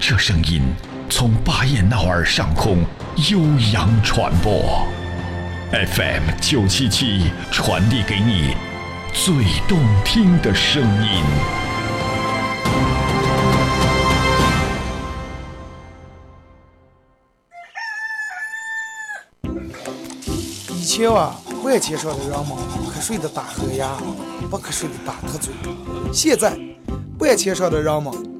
这声音从巴彦淖尔上空。悠扬传播，FM 九七七传递给你最动听的声音。以前啊，万千上的人们瞌睡的打呵牙，不瞌睡的打特嘴。现在，万千上的人们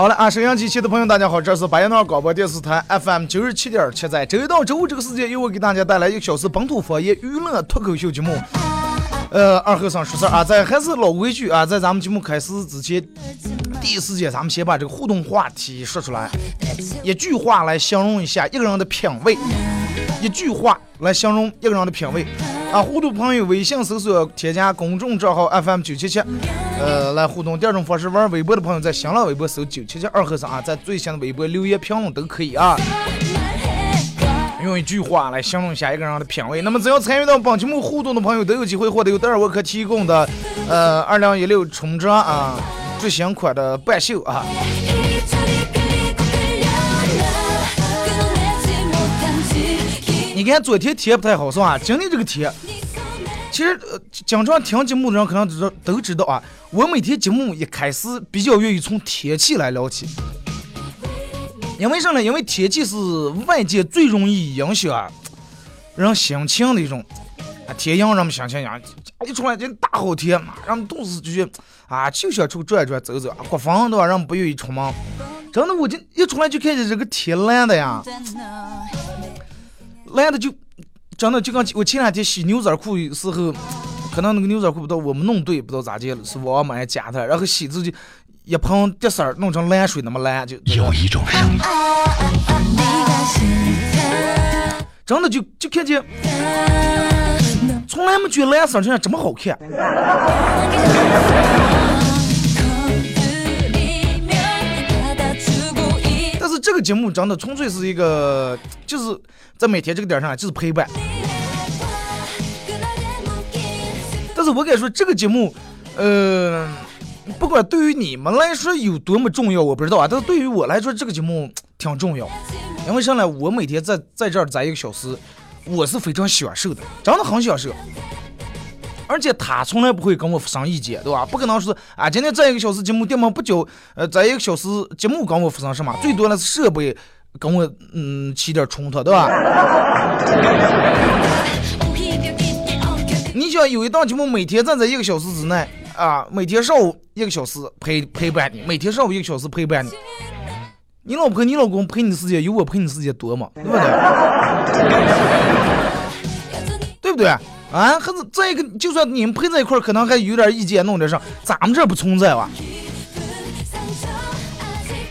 好了啊，沈阳机器的朋友，大家好，这是白彦淖尔广播电视台 FM 九十七点七，在周一到周五这个时间，由我给大家带来一个小时本土方言娱乐脱口秀节目。呃，二和尚说事儿啊，在还是老规矩啊，在咱们节目开始之前，第一时间咱们先把这个互动话题说出来，一句话来形容一下一个人的品味，一句话来形容一个人的品味。啊，互动朋友微信搜索添加公众账号 FM 九七七，呃，来互动。第二种方式，玩微博的朋友在新浪微博搜九七七二和尚啊，在最新的微博留言评论都可以啊。用一句话来形容下一个人的品味。那么，只要参与到本节目互动的朋友，都有机会获得由德尔沃克提供的呃二零一六春装啊最新款的半袖啊。你看昨天天不太好是吧？今天这个天，其实，经常听节目的人可能知道都知道啊。我每天节目一开始比较愿意从天气来聊起，因为啥呢？因为天气是外界最容易影响人心情的一种啊。天阳人们心情样，一出来就大好天嘛，人们都是就啊就想出去转转走走。刮风的话，人们不愿意出门。真的，我就一出来就看见这个天蓝的呀。蓝的就真的就跟我前两天洗牛仔裤的时候，可能那个牛仔裤不知道我们弄对，不知道咋的了，是我买假的，然后洗自己一盆滴色儿弄成蓝水那么蓝，就有一种声音，真的就就看见，从来没觉得蓝色这样这么好看。节目真的纯粹是一个，就是在每天这个点上就是陪伴。但是我敢说，这个节目，呃，不管对于你们来说有多么重要，我不知道啊。但是对于我来说，这个节目 挺重要，因为上来我每天在在这儿待一个小时，我是非常享受的，真的很享受。而且他从来不会跟我发生意见，对吧？不可能说啊，今天这一个小时节目电门不久，呃，这一个小时节目跟我发生什么？最多的是设备跟我嗯起点冲突，对吧？你想有一档节目每天站在一个小时之内啊，每天上午一个小时陪陪伴你，每天上午一个小时陪伴你，你老婆你老公陪你的时间有我陪你时间多吗？对不对？对不对？啊，还是再一个，就算你们陪在一块儿，可能还有点意见，弄点啥，咱们这不存在吧？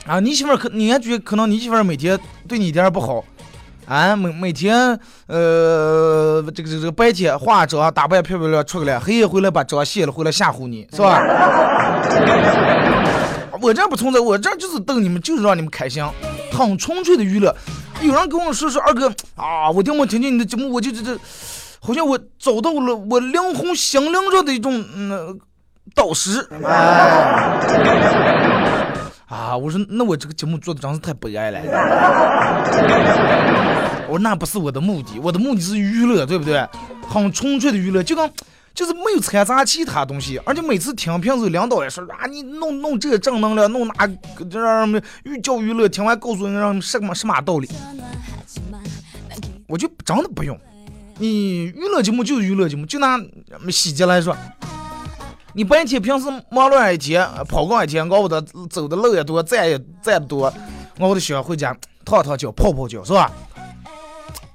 啊，你媳妇儿可，你还觉得可能你媳妇儿每天对你一点不好？啊，每每天呃，这个这个这个白天化妆打扮漂漂亮亮出去了，黑夜回来把妆卸了回来吓唬你，是吧？我这不存在，我这就是逗你们，就是让你们开心，很纯粹的娱乐。有人跟我说说二哥啊，我听我听见你的节目，我就这这。好像我找到了我灵魂心灵上的一种嗯导师，啊！我说那我这个节目做的真是太悲哀了。我说那不是我的目的，我的目的是娱乐，对不对？很纯粹的娱乐，就跟就是没有掺杂其他东西，而且每次听评时，领导也说啊，你弄弄这正能量，弄那这让人们寓教于乐，听完告诉人让什么什么道理，我就真的不用。你娱乐节目就是娱乐节目，就拿细节来说，你白天平时忙乱一天，跑逛一天，熬的走的路也多，站也站的多，熬的喜欢回家烫烫脚，泡泡脚，是吧？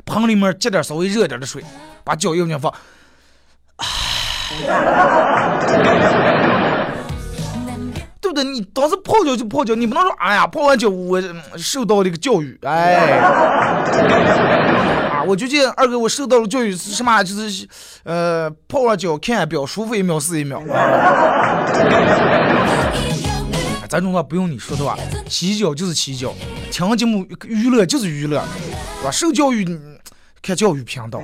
盆里面接点稍微热点的水，把脚用进放，对不对？你当时泡脚就泡脚，你不能说哎呀，泡完脚我受到了一个教育，哎。我就见二哥，我受到了教育是什么？就是，呃，泡完脚看表，舒服一秒是一秒。咱中国不用你说的吧？洗脚就是洗脚，听节目娱乐就是娱乐，是吧？受教育看教育频道。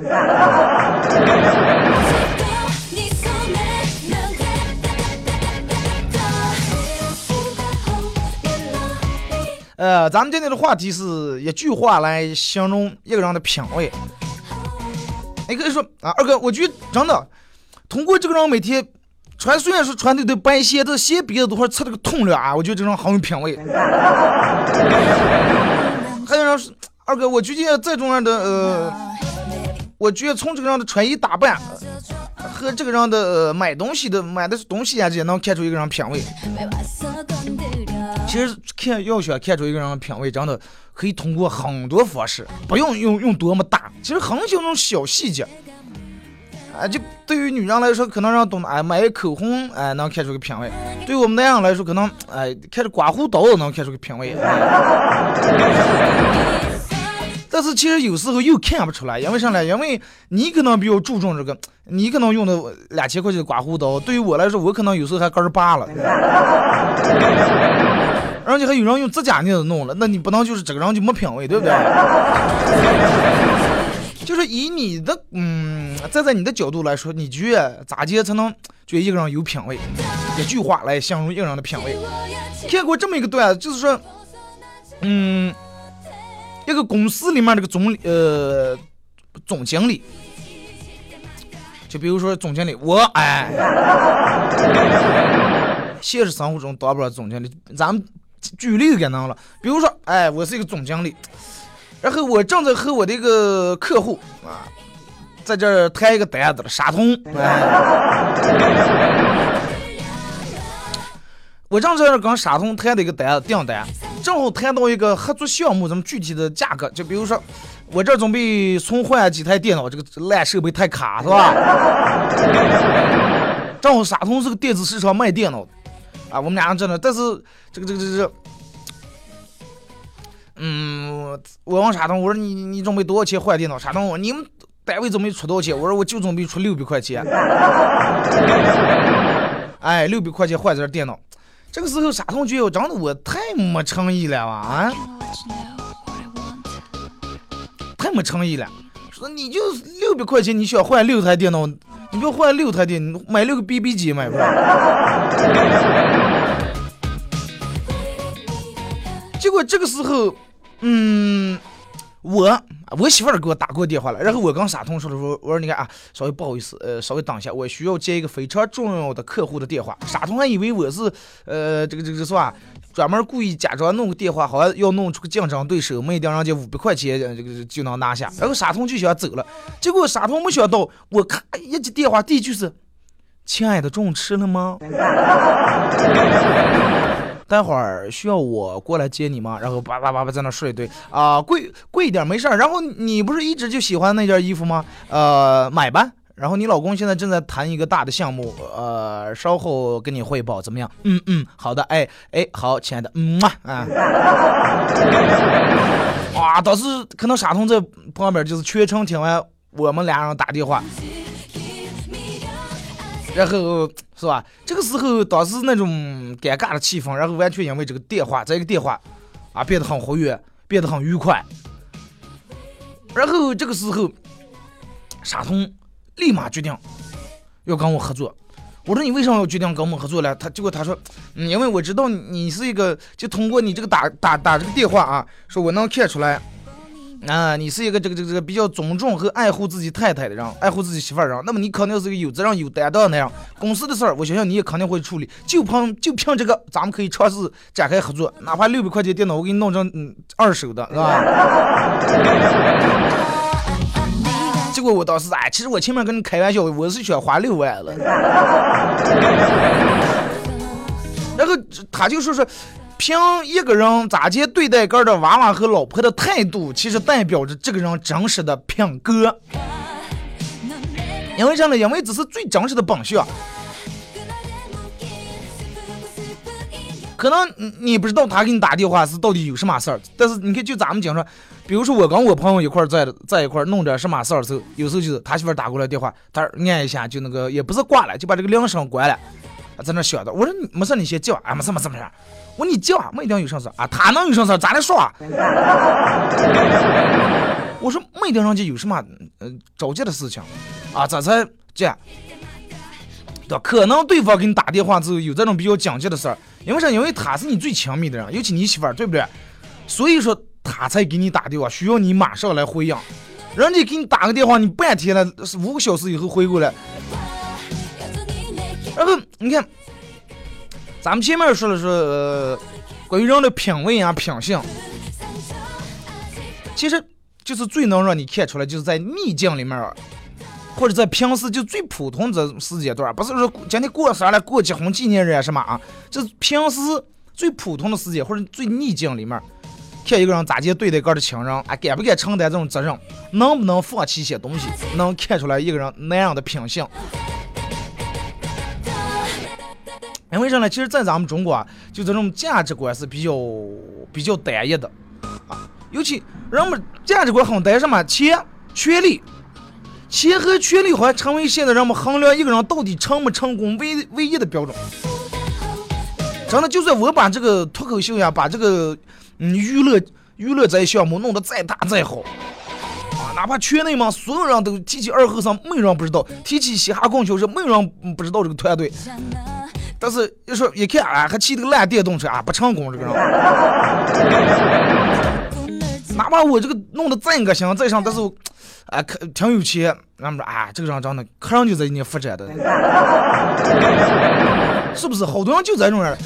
呃，咱们今天的话题是一句话来形容一个人的品味。你可以说啊，二哥，我觉得真的，通过这个人每天穿，虽然说穿的都白鞋，这鞋鼻子都快擦了个痛了啊，我觉得这人很有品味。还有人说，二哥，我觉得这种样的呃，我觉得从这个人的穿衣打扮和这个人的买东西的买的东西啊，这些能看出一个人品味。其实看要想看出一个人的品味，真的可以通过很多方式，不用用用多么大，其实很小那种小细节，啊，就对于女人来说，可能让懂哎买口红哎能看出个品味；对我们男人来说，可能哎看着刮胡刀能看出个品味。但是其实有时候又看不出来，因为啥呢？因为你可能比较注重这个，你可能用的两千块钱的刮胡刀，对于我来说，我可能有时候还根儿拔了。而且还有人用指甲镊子弄了，那你不能就是这个人就没品位，对不对？就是以你的嗯，站在你的角度来说，你觉得咋接才能觉得一个人有品位？一句话来形容一个人的品位。看过这么一个段子，就是说，嗯，一个公司里面这个总呃总经理，就比如说总经理，我哎，现实生活中当不了总经理，咱们。举例给能了，比如说，哎，我是一个总经理，然后我正在和我的一个客户啊，在这儿谈一个单子了，沙通，哎我正在这跟沙通谈的一个单订单，正好谈到一个合作项目，咱们具体的价格，就比如说，我这准备重换几台电脑，这个烂设备太卡，是吧？正好沙通是个电子市场卖电脑的。啊，我们俩人真的，但是这个这个这个，嗯，我问沙通，我说你你准备多少钱换电脑？沙通我你们单位准备出多少钱？我说我就准备出六百块钱。哎，六百块钱换这电脑。这个时候沙东觉得真的我太没诚意了啊，太没诚意了。说你就六百块钱，你想换六台电脑。你不要换六台电，买六个 BB 机买不了？结果这个时候，嗯，我我媳妇儿给我打过电话了，然后我跟傻通说的说，我说你看啊，稍微不好意思，呃，稍微等一下，我需要接一个非常重要的客户的电话。傻通还以为我是，呃，这个这个是吧？专门故意假装弄个电话，好像要弄出个竞争对手，没让人家五百块钱这个就能拿下。然后傻通就想走了，结果傻通没想到，我咔一接电话，第一句是：“亲爱的，中午吃了吗？待会儿需要我过来接你吗？”然后叭叭叭叭在那说一堆啊，贵贵一点没事儿。然后你不是一直就喜欢那件衣服吗？呃，买吧。然后你老公现在正在谈一个大的项目，呃，稍后跟你汇报怎么样？嗯嗯，好的，哎哎，好，亲爱的，嗯嘛啊，哇，当时可能傻通在旁边就是全程听完我们俩人打电话，然后是吧？这个时候当时那种尴尬的气氛，然后完全因为这个电话，这个电话啊变得很活跃，变得很愉快，然后这个时候傻通。立马决定要跟我合作。我说你为什么要决定跟我们合作呢？他结果他说，嗯，因为我知道你是一个，就通过你这个打打打这个电话啊，说我能看出来，啊，你是一个这个这个这个比较尊重和爱护自己太太的人，爱护自己媳妇儿人，那么你肯定是个有责任、有担当的人。公司的事儿，我想想你也肯定会处理。就凭就凭这个，咱们可以尝试展开合作，哪怕六百块钱电脑，我给你弄成嗯二手的，是吧？结果我当时哎，其实我前面跟你开玩笑，我是想花六万了。然后他就说是。凭一个人咋接对待个的娃娃和老婆的态度，其实代表着这个人真实的品格。因为啥呢？因为这是最真实的本性。可能你不知道他给你打电话是到底有什么事儿，但是你看，就咱们讲说，比如说我跟我朋友一块在在一块弄点什么事儿的时候，有时候就是他媳妇儿打过来电话，他按一下就那个也不是挂了，就把这个铃声关了，在那想着，我说没事，你先叫，啊，没事没事没事。我说你叫没一定有啥事啊？他能有啥事？咋来说啊。我说没一定人家有什么呃着急的事情啊？这才这？对吧？可能对方给你打电话之后有这种比较紧急的事儿，因为啥？因为他是你最亲密的人，尤其你媳妇儿，对不对？所以说他才给你打电话，需要你马上来回应。人家给你打个电话，你半天了，五个小时以后回过来，然后你看。咱们前面说的是呃，关于人的品味啊、品性，其实就是最能让你看出来，就是在逆境里面，或者在平时就最普通这时间段，不是说今天过生了、过结婚纪念日啊什么啊，就是平时最普通的时间或者最逆境里面，看一个人咋接对待个的亲人，啊，敢不敢承担这种责任，能不能放弃一些东西，能看出来一个人那样的品性。因为啥呢？其实，在咱们中国啊，就这种价值观是比较比较单一的啊。尤其人们价值观很单，什么钱、权利，钱和权利好像成为现在人们衡量一个人到底成不成功唯唯一的标准。真的，就算我把这个脱口秀呀，把这个嗯娱乐娱乐这一项目弄得再大再好啊，哪怕圈内嘛所有人都提起二和尚，没人不知道；提起嘻哈供销社，没人不知道这个团队。但是一说一看啊，还骑这个烂电动车啊，不成功这个人。哪怕我这个弄得再恶心再上，但是啊，可挺有钱。俺们说啊，这个人长得可上就在你发展的，是不是？好多人就这种人。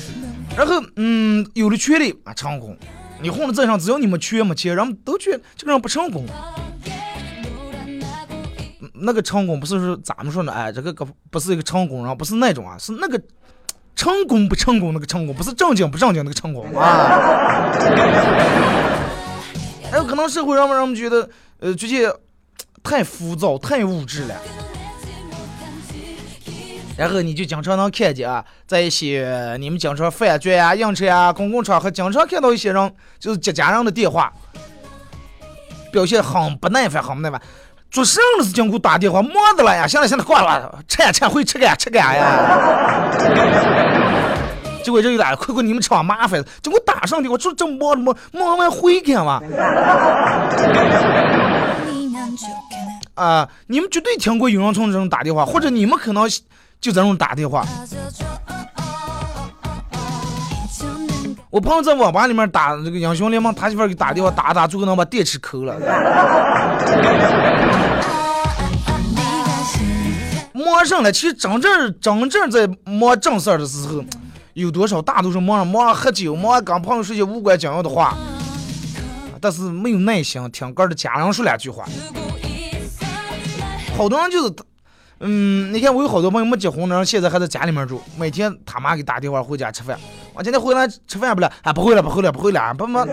然后嗯，有了权利啊，成功。你混的再上，只要你们缺没钱，人们都觉得这个人不成功。那个成功不是说咱们说的，哎，这个个不是一个成功人，不是那种啊，是那个。成功不成功那个成功，不是正经不正经那个成功啊！还有可能社会让让我们觉得，呃，最近太浮躁、太物质了。然后你就经常能看见啊，在一些你们经常饭局呀、应酬呀、公共场合，经常看到一些人就是接家人的电话，表现很不耐烦，很不耐烦。做什么事情给我打电话，忙的了呀！行了行了，挂了，吃呀吃，回吃干吃干呀！结果这一打，快快你们吃完麻烦，结果打上电话，说这忙忙忙完回干嘛？啊，你们绝对听过有人从这种打电话，或者你们可能就这种打电话。我朋友在网吧里面打这个英雄联盟，他媳妇给打电话打打，最后能把电池抠了。忙上了，其实真正真正在忙正事儿的时候，有多少大多数忙忙喝酒，忙跟朋友说些无关紧要的话，但是没有耐心听个的家人说两句话。好多人就是，嗯，你看我有好多朋友没结婚的人，现在还在家里面住，每天他妈给打电话回家吃饭。我今天回来吃饭不了，啊，不回来，不回来，不回来，不不。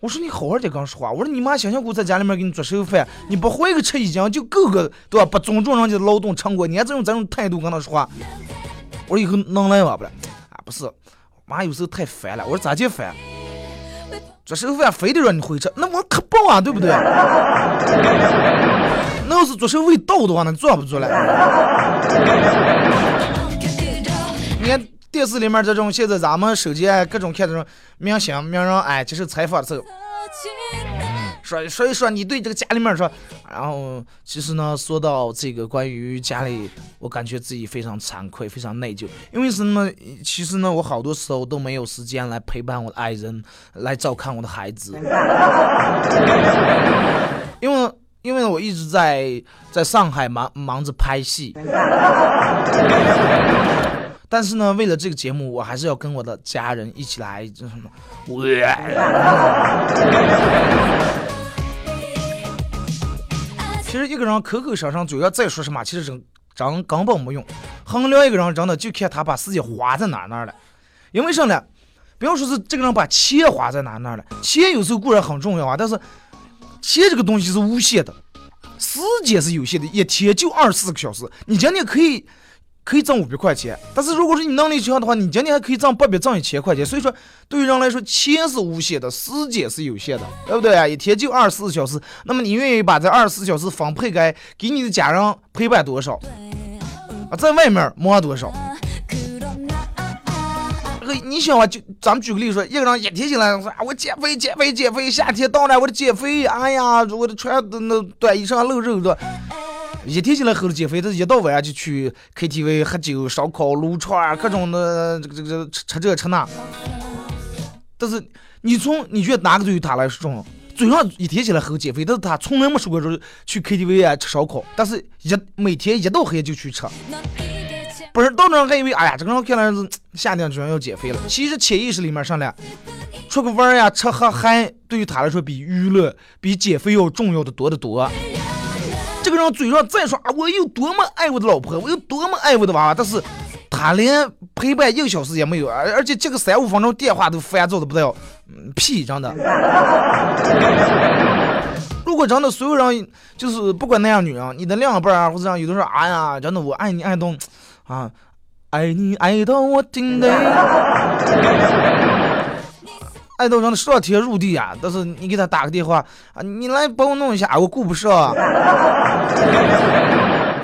我说你好好点跟我说话。我说你妈想想我在家里面给你做手饭，你不回个吃一斤就够个，对吧？不尊重人家的劳动成果，你还这种这种态度跟他说话，我说以后能来吗？不了，啊，不是，妈有时候太烦了。我说咋就烦？做手饭非得让你回吃，那我可不啊，对不对？那要是做手味道的话，那做不做了？电视里面这种，现在咱们手机啊，各种看这种明星名人，哎，接受采访的时候，说所以说你对这个家里面说，然后其实呢，说到这个关于家里，我感觉自己非常惭愧，非常内疚，因为什么？其实呢，我好多时候都没有时间来陪伴我的爱人，来照看我的孩子，因为因为我一直在在上海忙忙着拍戏。但是呢，为了这个节目，我还是要跟我的家人一起来，这什么？其实一个人口口声声嘴要再说什么，其实真真根本没用。衡量一个人真的就看他把时间花在哪哪了。因为啥呢？不要说是这个人把钱花在哪哪了，钱有时候固然很重要啊，但是钱这个东西是无限的，时间是有限的，一天就二十四个小时，你今天可以。可以挣五百块钱，但是如果说你能力强的话，你今天还可以挣八百，挣一千块钱。所以说，对于人来说，钱是无限的，时间是有限的，对不对啊？一天就二十四小时，那么你愿意把这二十四小时分配给给你的家人陪伴多少？啊，在外面忙多少？这个你想啊，就咱们举个例子说，一个人一天进来说啊，我减肥减肥减肥，夏天到了我得减肥，哎呀，我的穿的那短衣裳露肉的。一天起来喝了减肥，他一到晚上就去 KTV 喝酒、烧烤、撸串儿各种的这个这个吃吃这吃那。但是你从你觉得哪个对于他来说重要？嘴上一天起来喝减肥，但是他从来没说过说去 KTV 啊吃烧烤，但是一每天一到黑就去吃。不是到那还以为哎呀，这个人看来是夏天居然要减肥了。其实潜意识里面上来，出个玩呀、吃喝嗨，对于他来说比娱乐、比减肥要重要的多得多。这个人嘴上再说啊，我有多么爱我的老婆，我有多么爱我的娃娃，但是他连陪伴一个小时也没有，而而且接个三五分钟电话都烦躁的不得了，屁，真的。如果真的所有人就是不管男人女人，你的另一半啊，或者样有的时候哎呀，真的我爱你爱到啊，爱你爱到我听得。爱豆让他上天入地啊，但是你给他打个电话啊，你来帮我弄一下，我顾不上。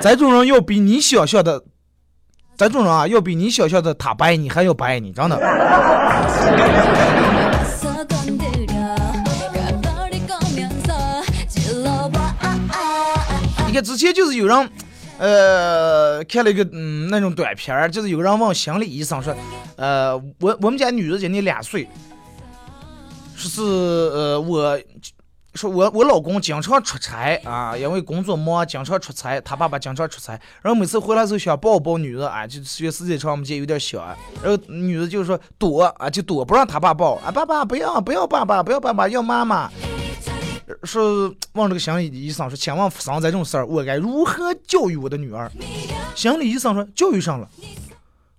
这种人要比你想象的，这种人啊，要比你想象的他不爱你还要不爱你，真的。你看之前就是有人，呃，看了一个嗯那种短片儿，就是有人问心理医生说，呃，我我们家女儿今年两岁。说是呃，我说我我老公经常出差啊，因为工作忙，经常出差。他爸爸经常出差，然后每次回来时候想抱抱女儿啊，就觉得时间长我们家有点小啊。然后女儿就是说躲啊，就躲不让他爸抱啊，爸爸不要不要爸爸不要爸爸要妈妈。说问这个心理医生说，千万发生这种事儿，我该如何教育我的女儿？心理医生说，教育上了，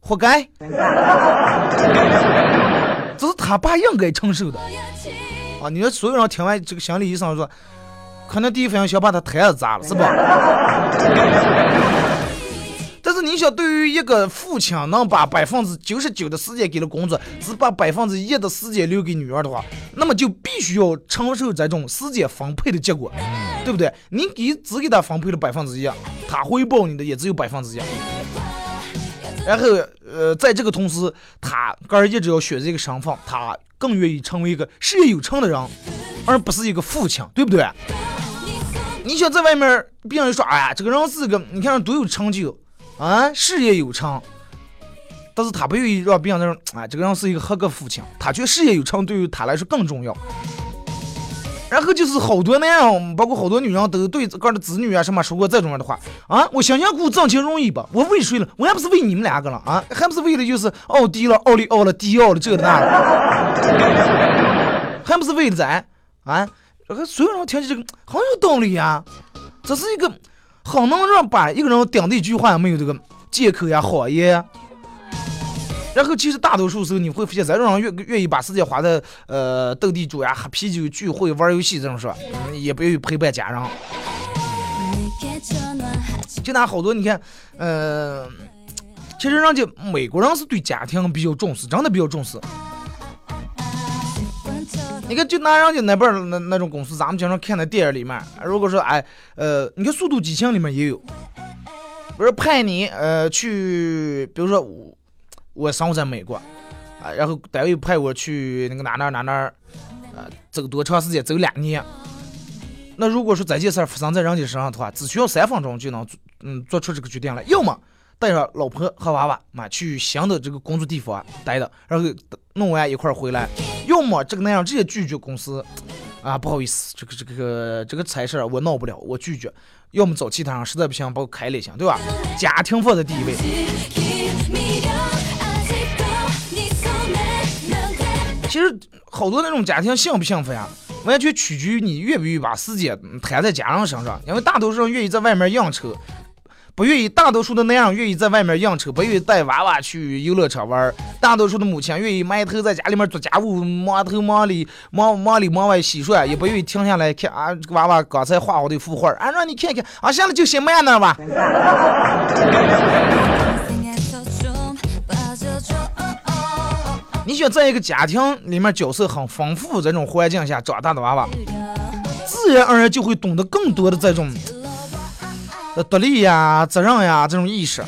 活该。这是他爸应该承受的啊！你说所有人听完这个心理医生说，可能第一反应想把他台子砸了，是吧？但是你想，对于一个父亲能把百分之九十九的时间给了工作，只把百分之一的时间留给女儿的话，那么就必须要承受这种时间分配的结果，对不对？你给只给他分配了百分之一，他回报你的也只有百分之一。然后，呃，在这个同时，他个人一直要选择一个身份，他更愿意成为一个事业有成的人，而不是一个父亲，对不对？你想在外面，别人说，哎呀，这个人是个，你看多有成就啊，事业有成，但是他不愿意让别人说，哎，这个人是一个合格父亲，他觉得事业有成对于他来说更重要。然后就是好多那样，包括好多女人都对自个儿的子女啊什么说过这种样的话啊！我想想，我挣钱容易吧？我为谁了？我还不是为你们两个了啊？还不是为了就是奥迪了、奥利奥了、迪奥了这个那的？还不是为了咱啊？这个所有人听起这个很有道理呀！这是一个很能让把一个人顶的一句话，没有这个借口呀、谎言。然后其实大多数时候你会发现，咱这种人愿愿意把时间花在呃斗地主呀、喝啤酒、聚会、玩游戏这种事，也不愿意陪伴家人。就拿好多你看，呃，其实人家美国人是对家庭比较重视，真的比较重视。你看，就拿人家那边那那种公司，咱们经常看的电影里面，如果说哎，呃，你看《速度激情》里面也有，不是派你呃去，比如说。我生活在美国，啊，然后单位派我去那个哪哪哪哪，呃，走多长时间？走两年。那如果说这件事儿发生在人家身上的话，只需要三分钟就能做嗯做出这个决定来，要么带上老婆和娃娃嘛去新的这个工作地方待着，然后弄完一块儿回来，要么这个那样直接拒绝公司，啊不好意思，这个这个这个差事儿我闹不了，我拒绝，要么找其他人，实在不行把我开了行，对吧？家庭放在第一位。其实好多那种家庭幸不幸福呀，完全取决于你愿不愿意把时间摊在家人身上。因为大多数人愿意在外面养车，不愿意；大多数的男人愿意在外面养车，不愿意带娃娃去游乐场玩；大多数的母亲愿意埋头在家里面做家务，忙头忙里忙忙里忙外洗涮，也不愿意停下来看啊这个娃娃刚才画好的幅画，啊让你看看啊，现在就先慢点吧。你想在一个家庭里面角色很丰富这种环境下长大的娃娃，自然而然就会懂得更多的这种呃独立呀、责任呀这种意识。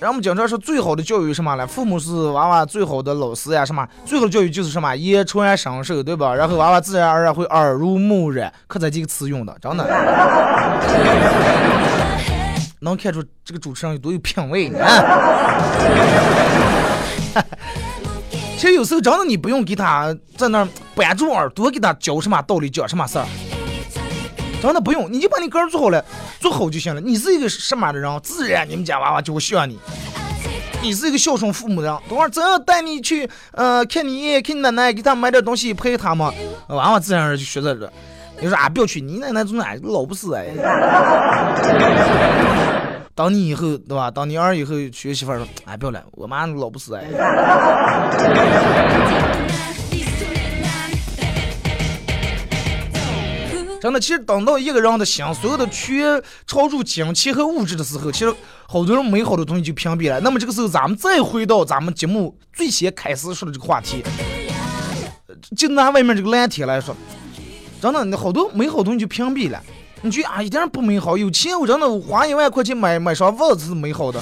然后我们经常说最好的教育什么呢？父母是娃娃最好的老师呀，什么最好的教育就是什么言传身授，对吧？然后娃娃自然而然会耳濡目染，可这几个词用的，真的能看出这个主持人有多有品味呢。其实有时候真的你不用给他在那儿板住耳朵给他教什么道理讲什么事儿，真的不用，你就把你个人做好了，做好就行了。你是一个什么样的人，自然你们家娃娃就会像你。你是一个孝顺父母的人，等会儿真要带你去呃看你爷爷看你奶奶，给他买点东西陪他嘛，娃娃自然而然就学着了。你说啊不要去，你奶奶总哎老不死哎。当你以后对吧？等你儿以后娶媳妇儿说，哎，不要了，我妈老不死哎。真的，其实等到一个人的心所有的缺超出金钱和物质的时候，其实好多人美好的东西就屏蔽了。那么这个时候，咱们再回到咱们节目最先开始说的这个话题，就拿外面这个蓝天来说，真的，好多美好东西就屏蔽了。你觉得啊，一点不美好？有钱我真的花一万块钱买买双袜子是美好的，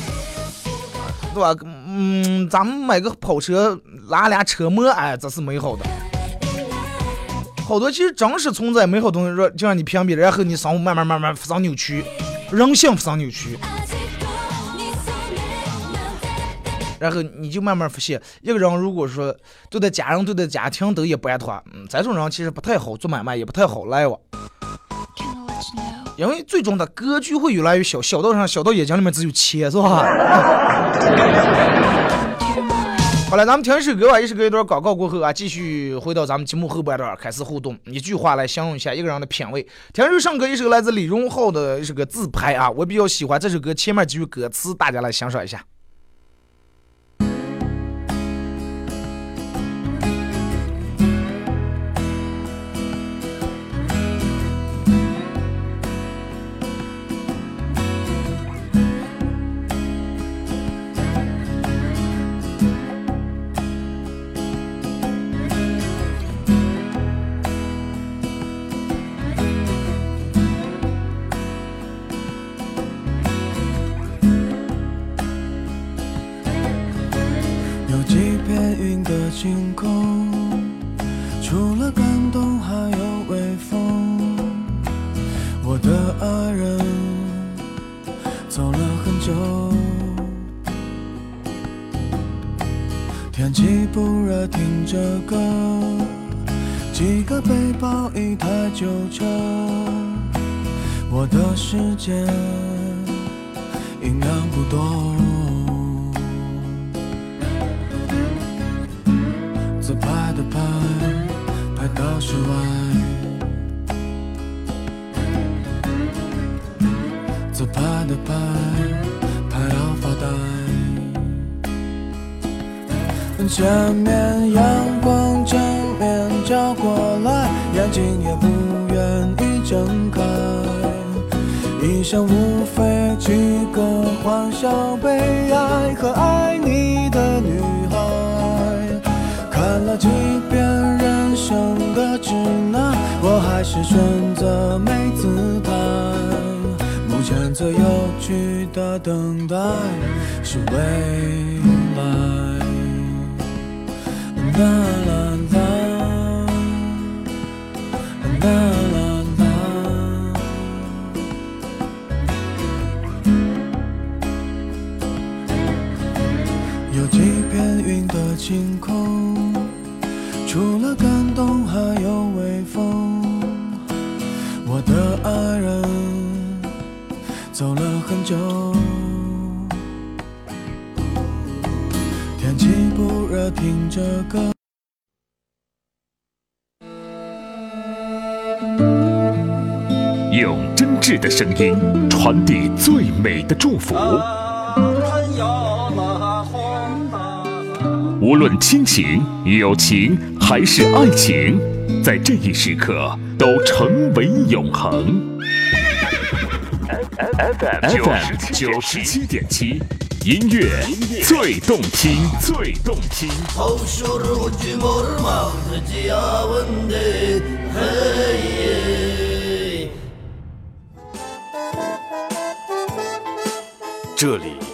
对吧？嗯，咱们买个跑车拉俩车模，哎，这是美好的。好多其实真实存在美好东西，说就让你屏蔽，然后你生活慢慢慢慢发生扭曲，人性发生扭曲，然后你就慢慢发现，一个人如果说对待家人、对待家庭都一般的话，嗯，这种人其实不太好做买卖，也不太好来往。因为最终的格局会越来越小，小到上，小到眼睛里面只有钱，是吧？好了，咱们听一首歌吧，一首歌一段广告过后啊，继续回到咱们节目后半段开始互动，一句话来形容一下一个人的品味。听一首上歌，一首来自李荣浩的一首歌自拍啊，我比较喜欢这首歌前面几句歌词，大家来欣赏一下。星空，除了感动还有微风。我的爱人走了很久，天气不热，听着歌，几个背包，一台旧车，我的时间营养不多。自拍的拍，拍到室外，自拍的拍，拍到发呆。前面阳光正面照过来，眼睛也不愿意睁开。一生无非几个欢笑、悲哀和爱你的女，了几遍人生的指南，我还是选择没姿态。目前最有趣的等待是未来。啦啦，啦啦。有几片云的晴空。除了感动还有微风。我的爱人走了很久，天气不热，听着歌。用真挚的声音传递最美的祝福。无论亲情、友情还是爱情，在这一时刻都成为永恒。FM 九十七点七，音乐最动听，最动听。这里到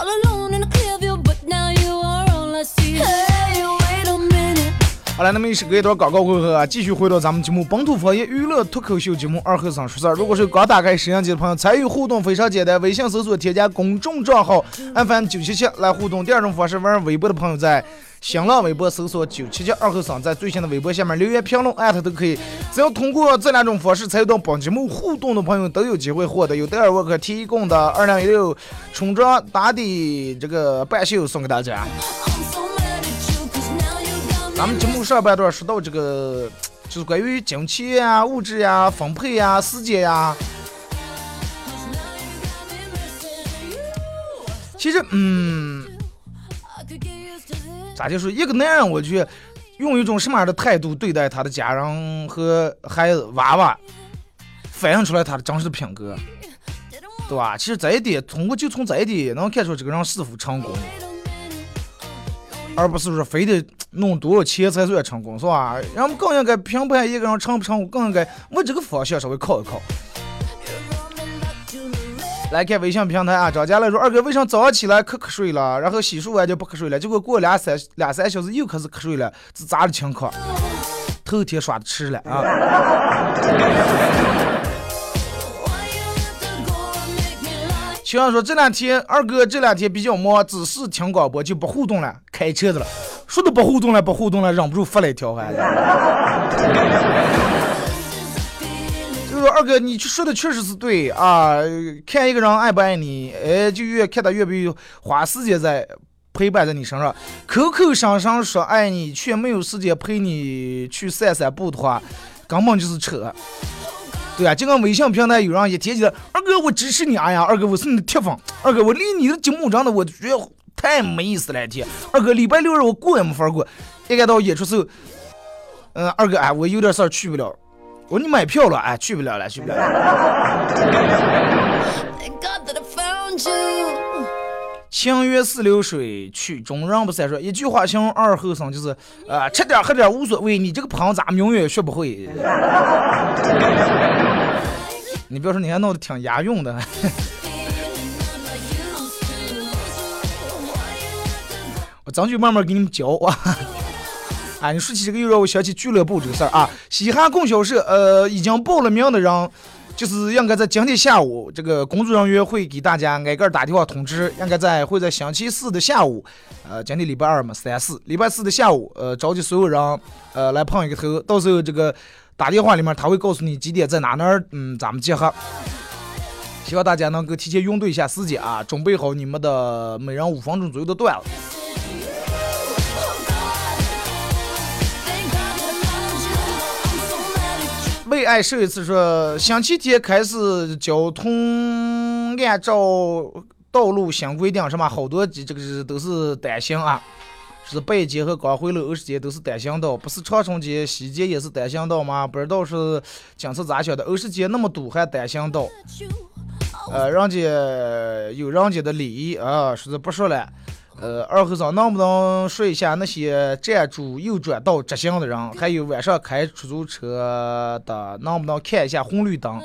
All alone 好了，那么一是隔一段广告过后啊，继续回到咱们节目本土方言娱乐脱口秀节目二和尚说事儿。如果是刚打开摄像机的朋友，参与互动非常简单，微信搜索添加公众账号 FM 九七七来互动。第二种方式，玩微博的朋友在新浪微博搜索九七七二和尚，在最新的微博下面留言评论艾特都可以。只要通过这两种方式参与到本节目互动的朋友，都有机会获得由德尔沃克提供的二零一六春装打底这个半袖送给大家。咱们节目上半段说到这个，就是关于金钱呀、物质呀、分配呀、时间呀。其实，嗯，咋就说一个男人，我去用一种什么样的态度对待他的家人和孩子、娃娃，反映出来他的真实的品格，对吧？其实这一点，通过就从这一点能看出这个人是否成功。而不是说非得弄多少钱才算成功，是吧？人们更应该评判一个人成不成功，更应该往这个方向稍微靠一靠。来看微信平台啊，张佳乐说，二哥为啥早上起来瞌瞌睡了，然后洗漱完就不瞌睡了，结果过俩三俩三小时又开始瞌睡了，是咋的情况？头天耍的迟了啊！Me lie? 秦阳说这两天二哥这两天比较忙，只是听广播就不互动了，开车子了。说的不互动了，不互动了，忍不住发了一条还。就是说二哥，你说的确实是对啊。看一个人爱不爱你，哎，就越看他愿不愿意花时间在陪伴在你身上。口口声声说爱你，却没有时间陪你去散散步的话，根本就是扯。对啊，就跟微信平台有人也提起来，二哥我支持你，哎呀，二哥我是你的铁粉，二哥我离你的节目真的我觉得太没意思了，天，二哥礼拜六日我过也没法过，应该到演出时候，嗯，二哥哎我有点事儿去不了，我说你买票了，哎去不了了，去不了了。情缘似流水，曲终人不散。说一句话形容二后生就是，呃，吃点喝点无所谓，你这个朋友咱们永远学不会。你别说，你还弄得挺押韵的。我争取慢慢给你们教啊。哎，你说起这个又让我想起俱乐部这个事儿啊。西汉供销社，呃，已经报了名的人，就是应该在今天下午，这个工作人员会给大家挨个打电话通知，应该在会在星期四的下午，呃，今天礼拜二嘛，三四，礼拜四的下午，呃，召集所有人，呃，来碰一个头，到时候这个打电话里面他会告诉你几点在哪哪儿，嗯，咱们集合。希望大家能够提前应对一下时间啊，准备好你们的每人五分钟左右的段子。为爱受一次说，星期天开始交通按照道路新规定，什么好多这个是都是单行啊，是北街和光辉路二十街都是单行道，不是长春街、西街也是单行道吗？不知道是今次咋想的，二十街那么堵还单行道，呃，人家有人家的礼仪啊，说是不说了。呃，二和尚能不能说一下那些站住右转道直行的人，还有晚上开出租车的，能不能看一下红绿灯？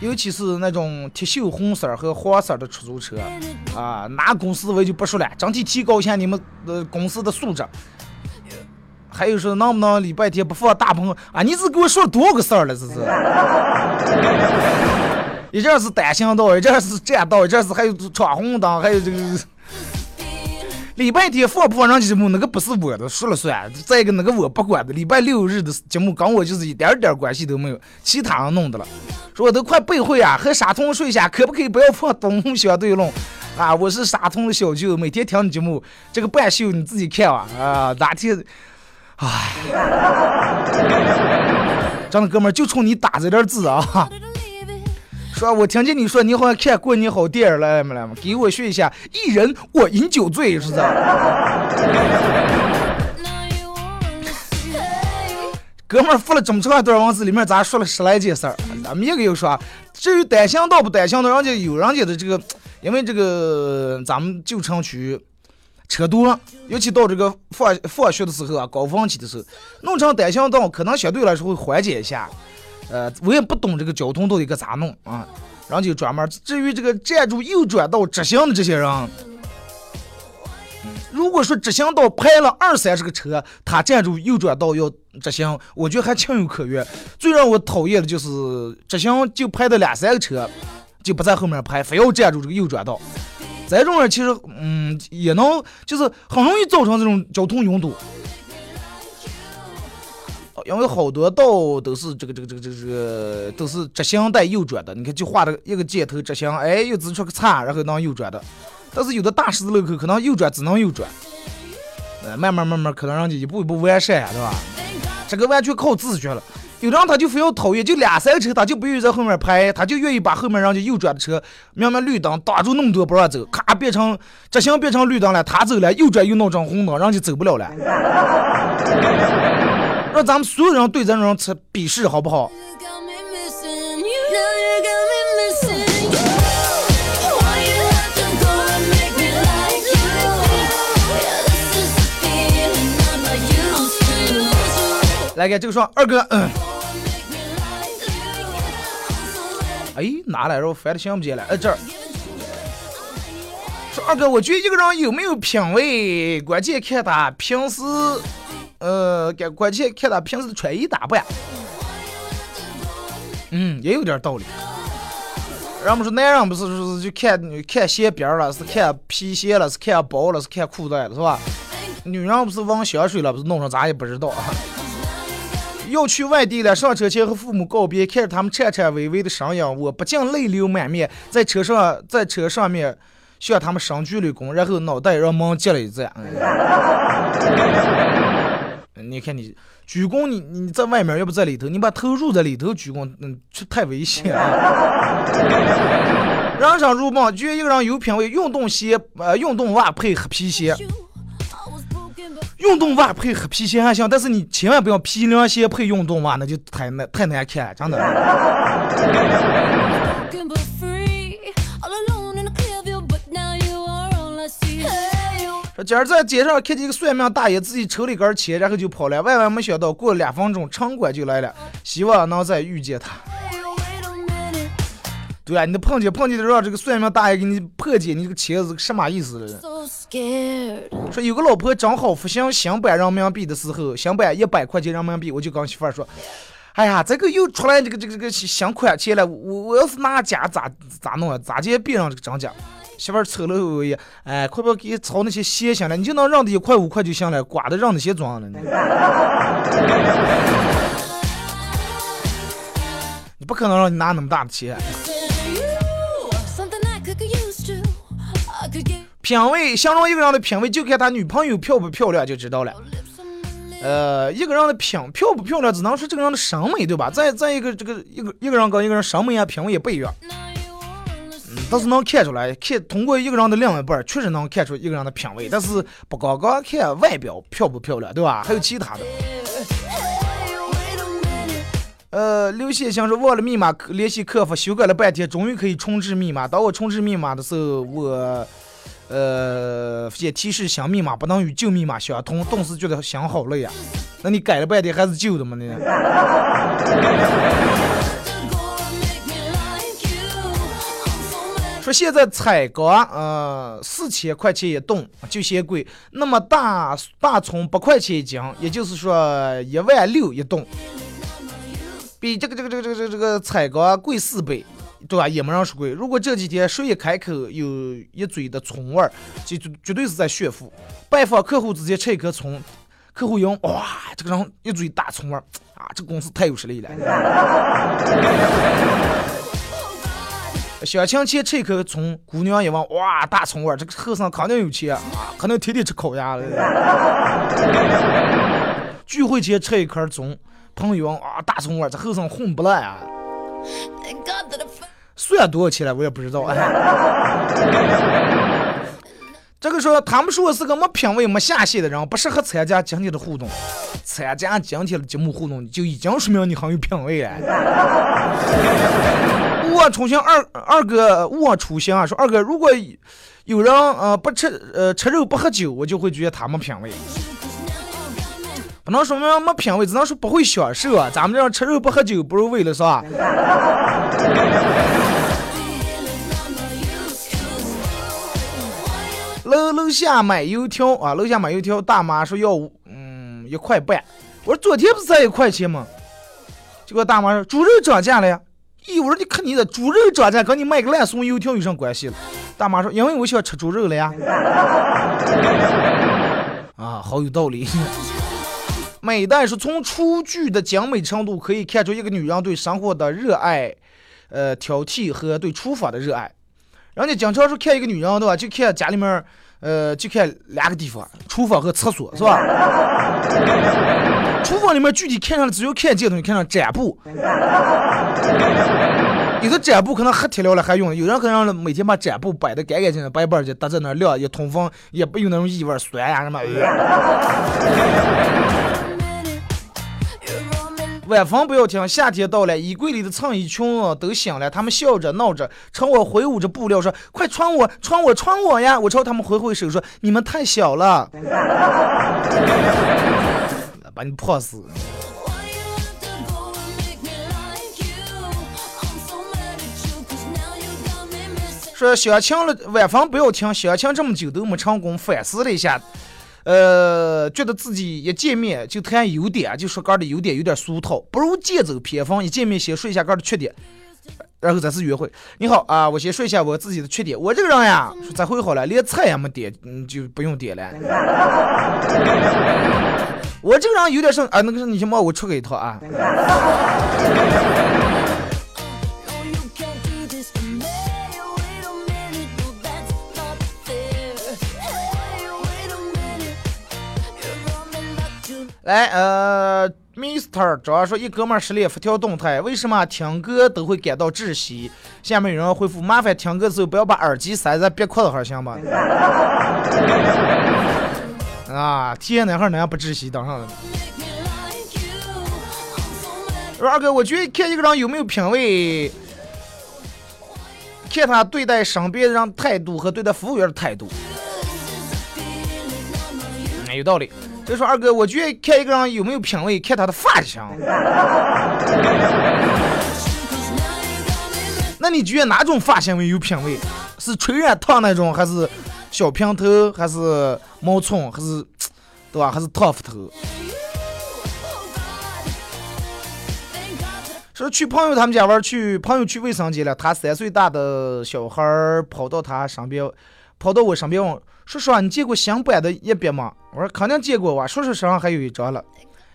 尤其是那种铁锈红色和黄色的出租车，啊，哪公司我就不说了，整体提高一下你们的公司的素质。还有说能不能礼拜天不放大棚啊？你这给我说了多少个事儿了？这是。一阵是单行道，一阵是占道，一阵是还有闯红灯，还有这个。礼拜天放不放人节目，那个不是我的，说了算。再一个，那个我不管的。礼拜六日的节目跟我就是一点点关系都没有，其他人弄的了。说我都快背会啊，和沙通说一下，可不可以不要放东风相对论啊？我是沙通的小舅，每天听你节目，这个半秀你自己看啊啊！哪天，唉，真的哥们儿就冲你打这点字啊！说，我听见你说你好像看过年好电影了没来吗？给我学一下，一人我饮酒醉，是咋？哥们儿发了这么长一段文字，里面咱说了十来件事儿？咱们一个又说，至于单行道不单行道，人家有人家的这个，因为这个咱们旧城区车多，尤其到这个放放学的时候啊，高峰期的时候，弄成单行道，可能相对来说会缓解一下。呃，我也不懂这个交通到底该咋弄啊，然后就专门至于这个站住右转道直行的这些人，如果说直行道排了二三十个车，他站住右转道要直行，我觉得还情有可原。最让我讨厌的就是直行就排的两三个车，就不在后面排，非要站住这个右转道。这种人其实嗯也能就是很容易造成这种交通拥堵。因为好多道都是这个这个这个这个这个都是直行带右转的，你看就画的一个箭头直行，哎，又指出个叉，然后能右转的。但是有的大十字路口可能右转只能右转，呃，慢慢慢慢可能让你一步一步完善呀，对吧？这个完全靠自觉了。有的人他就非要讨厌，就两三个车他就不愿意在后面排，他就愿意把后面人家右转的车，明明绿灯挡住那么多不让走，咔变成直行变成绿灯了，他走了，右转又弄成红灯，人家走不了了。让咱们所有人对这种人持鄙视，好不好？来，给这个说二哥，嗯，哎，哪来着？我翻的想不起来。哎，这儿说二哥，我觉得一个人有没有品味，关键看他平时。呃，赶快去看他平时穿衣打扮，嗯，也有点道理。人们说男人不是说是就看看鞋边了，是看皮鞋了，是看包了，是看裤带了，是吧？女人不是闻香水了，不是弄上咱也不知道。要去外地了，上车前和父母告别，看着他们颤颤巍巍的身影，我不禁泪流满面，在车上在车上面向他们深鞠了躬，然后脑袋让门接了一下。你看你鞠躬，你你在外面要不在里头，你把头入在里头鞠躬，嗯，这太危险了。人生如梦，觉得一个人有品位，运动鞋呃运动袜配黑皮鞋，运动袜配黑皮鞋还行，但是你千万不要皮凉鞋配运动袜，那就太难太难看，真的。今儿在街上看见一个算命大爷自己抽了一根签，然后就跑了。万万没想到，过了两分钟，城管就来了。希望能再遇见他。对啊，你的碰见碰见的让这个算命大爷给你破解你这个钱是个什么意思？说有个老婆正好发行新版人民币的时候，新版一百块钱人民币，我就跟媳妇儿说：“哎呀，这个又出来这个这个这个新款钱了，我我要是拿假咋咋弄啊？咋接别让这个真假？”媳妇儿丑了我一眼，哎，快不要给炒那些鞋行了？你就能让他一块五块就行了，刮的让那些装了。你不可能让你拿那么大的钱。品味，形容一个人的品味，就看他女朋友漂不漂亮就知道了。呃，一个人的品漂不漂亮，只能说这个人的审美，对吧？再再一个，这个一个一个人跟一个人审美啊品味也不一样，嗯，但是能看出来，看通过一个人的另一半，确实能看出一个人的品味，但是不光光看外表漂不漂亮，对吧？还有其他的。呃，刘先生说忘了密码，联系客服修改了半天，终于可以重置密码。当我重置密码的时候，我。呃，也提示新密码不能与旧密码相同，顿时觉得心好累呀。那你改了半天还是旧的吗？呢？现在彩钢，呃，四千块钱一吨就嫌贵，那么大大葱八块钱一斤，也就是说一万六一吨，比这个这个这个这个这个彩钢贵四倍。对吧？也没人说贵。如果这几天谁一开口有一嘴的葱味儿，就绝对是在炫富。拜访客户直接吃一颗葱，客户一闻，哇，这个人一嘴大葱味儿啊，这个公司太有实力了。相亲前吃一口葱，姑娘一闻，哇，大葱味儿，这个后生肯定有钱啊，可能天天吃烤鸭了。聚会前吃一颗葱，朋友啊，大葱味儿，这后生混不烂啊。算多少钱了，我也不知道。哎这个说他们说我是个没品位、没下限的人，不适合参加今天的互动。参加今天的节目互动，就已经说明你很有品位了。勿忘初心二二哥，勿忘初心啊，说二哥，如果有人呃不吃呃吃肉不喝酒，我就会觉得他没品位。不能说明没品位，只能说不会享受啊。咱们这样吃肉不喝酒，不是为了啥？楼楼下买油条啊！楼下买油条，大妈说要嗯一块半。我说昨天不是才一块钱吗？结果大妈说猪肉涨价了呀。咦，我说你看你的猪肉涨价，跟你卖个烂送油条有啥关系？大妈说因为我想吃猪肉了呀。啊，好有道理。美代说从厨具的精美程度可以看出一个女人对生活的热爱，呃，挑剔和对厨房的热爱。人家经常说看一个女人对吧，就看家里面，呃，就看两个地方，厨房和厕所是吧？厨房里面具体看上的只有看见东西，看上展布。有的展布可能黑铁料了还用，有人可能每天把展布摆的干干净净，摆摆就搭在那晾，也通风，也不有那种异味酸呀什么。晚风不要停，夏天到了，衣柜里的衬衣裙都醒了，他们笑着闹着朝我挥舞着布料说：“快穿我，穿我，穿我呀！”我朝他们挥挥手说：“你们太小了，把你破死。”说相亲了，晚风不要听，相亲这么久都没成功，反思了一下。呃，觉得自己一见面就谈优点，就说哥的优点有点俗套，不如剑走偏锋。一见面先说一下哥的缺点，然后再次约会。你好啊，我先说一下我自己的缺点。我这个人呀，说再会好了，连菜也没点，嗯，就不用点了。我这个人有点什啊，那个你先帮我出个一套啊。来，呃，Mr. 主要说一哥们儿失恋发条动态，为什么听歌都会感到窒息？下面有人回复：麻烦听歌的时候不要把耳机塞在别裤子上，行吗？啊，体验男孩那样不窒息，当上了。说二哥，我觉得看一个人有没有品位，看他对待身边人态度和对待服务员的态度。哎，有道理。就说二哥，我觉得看一个人有没有品味，看他的发型。那你觉得哪种发型为有品味？是吹染烫那种，还是小平头，还是毛寸，还是对吧？还是烫发头？说去朋友他们家玩，去朋友去卫生间了，他三岁大的小孩跑到他身边，跑到我身边问。叔叔，你见过新版的一笔吗？我说肯定见过哇，叔叔身上还有一张了。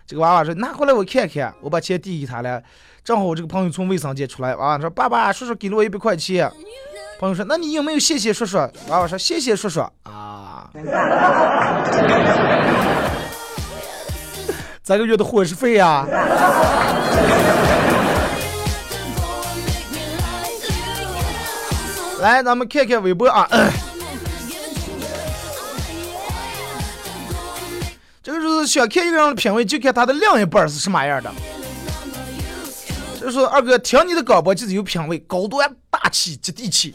这个娃娃说拿过来我看看，我把钱递给他了。正好我这个朋友从卫生间出来，娃娃说爸爸，叔叔给了我一百块钱。朋友说那你有没有谢谢叔叔？娃娃说谢谢叔叔啊。这个月的伙食费呀。来，咱们看看微博啊。这个就是想看一个人的品味，就看他的另一半是什么样的。就是二哥听你的广播就是有品味，高端大气接地气。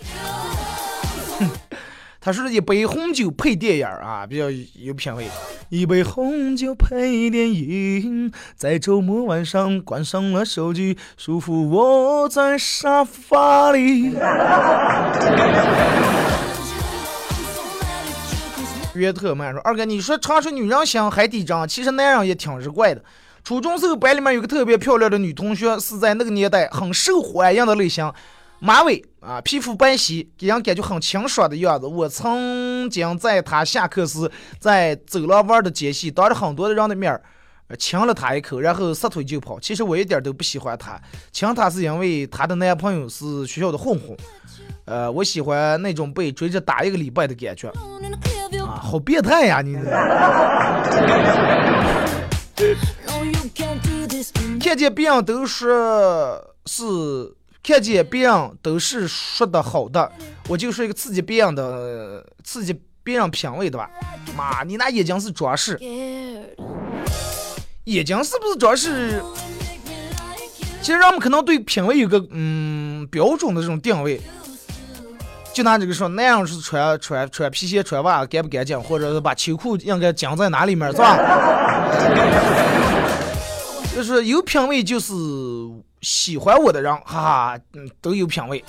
他说一杯红酒配电影啊，比较有品味。一杯红酒配电影，在周末晚上关上了手机，舒服窝在沙发里。约特曼说：“二哥，你说常说女人心海底针，其实男人也挺日怪的。初中时候班里面有个特别漂亮的女同学，是在那个年代很受欢迎的类型。”马尾啊，皮肤白皙，给人感觉很清爽的样子。我曾经在她下课时，在走廊玩的间隙，当着很多的人的面儿，亲了她一口，然后撒腿就跑。其实我一点都不喜欢她，亲她是因为她的男朋友是学校的混混。呃，我喜欢那种被追着打一个礼拜的感觉。啊，好变态呀你！看见别人都说是。看见别人都是说的好的，我就是一个刺激别人的、刺激别人品味的吧。妈，你那眼睛是装饰？眼睛是不是装饰？其实人们可能对品味有个嗯标准的这种定位。就拿这个说，男人是穿穿穿皮鞋、穿袜干不干净，或者是把秋裤应该讲在哪里面，是吧？就是有品味，就是。喜欢我的人，哈哈，嗯，都有品味。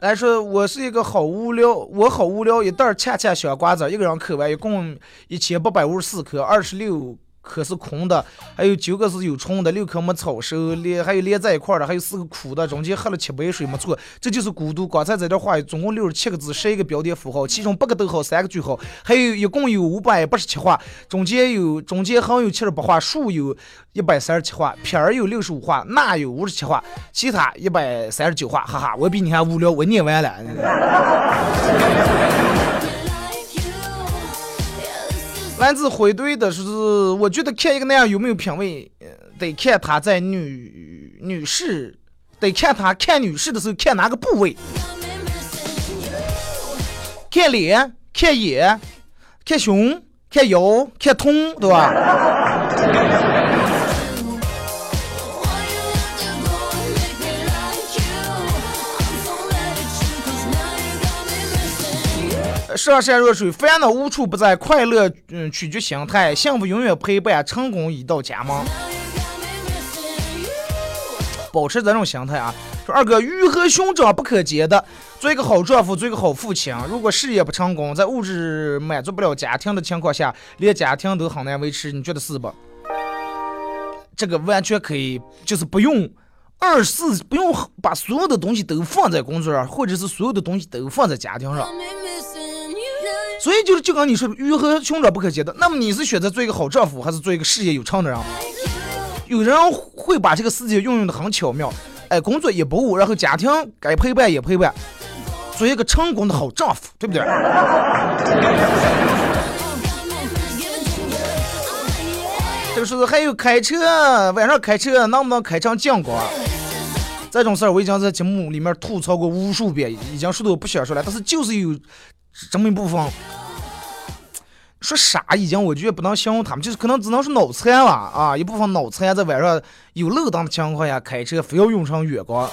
来说，我是一个好无聊，我好无聊，一袋恰恰小瓜子，一个人嗑完，一共一千八百五十四颗，二十六。颗是空的，还有九个是有虫的，六颗没炒熟，连还有连在一块的，还有四个苦的，中间喝了七杯水没错，这就是孤独。刚才在这画总共六十七个字，十一个标点符号，其中八个逗号，三个句号，还有一共有五百八十七画，中间有中间横有七十八画，竖有一百三十七画，撇儿有六十五画，捺有五十七画，其他一百三十九画，哈哈，我比你还无聊，我念完了。来自回怼的是，我觉得看一个男人有没有品味，得看他在女女士，得看他看女士的时候看哪个部位，看脸、看眼、看胸、看腰、看臀，对吧？上善若水，烦恼无处不在，快乐嗯取决心态，幸福永远陪伴，成功已到家门。保持这种心态啊！说二哥，鱼和熊掌不可兼得，做一个好丈夫，做一个好父亲。如果事业不成功，在物质满足不了家庭的情况下，连家庭都很难维持，你觉得是不？这个完全可以，就是不用二四，不用把所有的东西都放在工作上，或者是所有的东西都放在家庭上。所以就是就刚你说鱼和熊掌不可兼得，那么你是选择做一个好丈夫，还是做一个事业有成的人？有人会把这个世界运用的很巧妙，哎，工作也不误，然后家庭该陪伴也陪伴，做一个成功的好丈夫，对不对？这个是还有开车，晚上开车能不能开成近光？这种事儿我已经在节目里面吐槽过无数遍，已经说的我不想说了，但是就是有。这么一部分说傻，已经我觉得不能形容他们，就是可能只能是脑残了啊！一部分脑残在晚上有路灯的情况下开车，非要用上远光。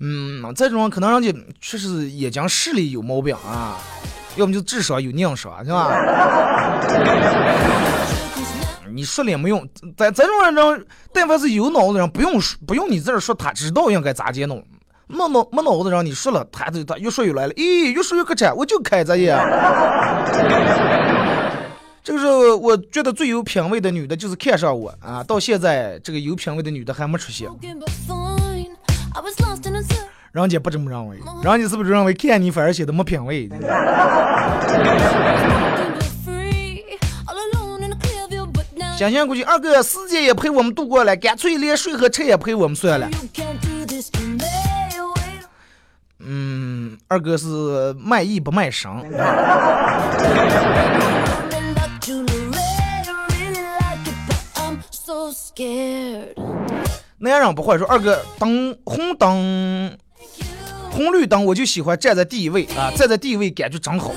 嗯，这种可能人家确实眼睛视力有毛病啊，要么就智商有硬伤，是吧？你说了也没用，在这种人，但凡是有脑子人，不用不用你在这说，他知道应该咋接弄。没脑没脑子，让你说了，他就他越说越来了。咦，越说越可馋，我就开这呀。这个时候，我觉得最有品位的女的就是看上我啊！到现在，这个有品位的女的还没出现。人家不这么认为，人家是不是认为看你反而显得没品位？想想过去，二哥时间也陪我们度过了，干脆连睡和吃也陪我们算了。嗯，二哥是卖艺不卖身。男人不会说二哥灯红灯红绿灯，我就喜欢站在第一位啊，站在第一位感觉真好。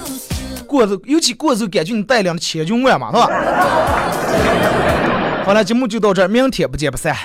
过着，尤其过着感觉你带领千军万马，是吧？好了，节目就到这儿，明天不见不散。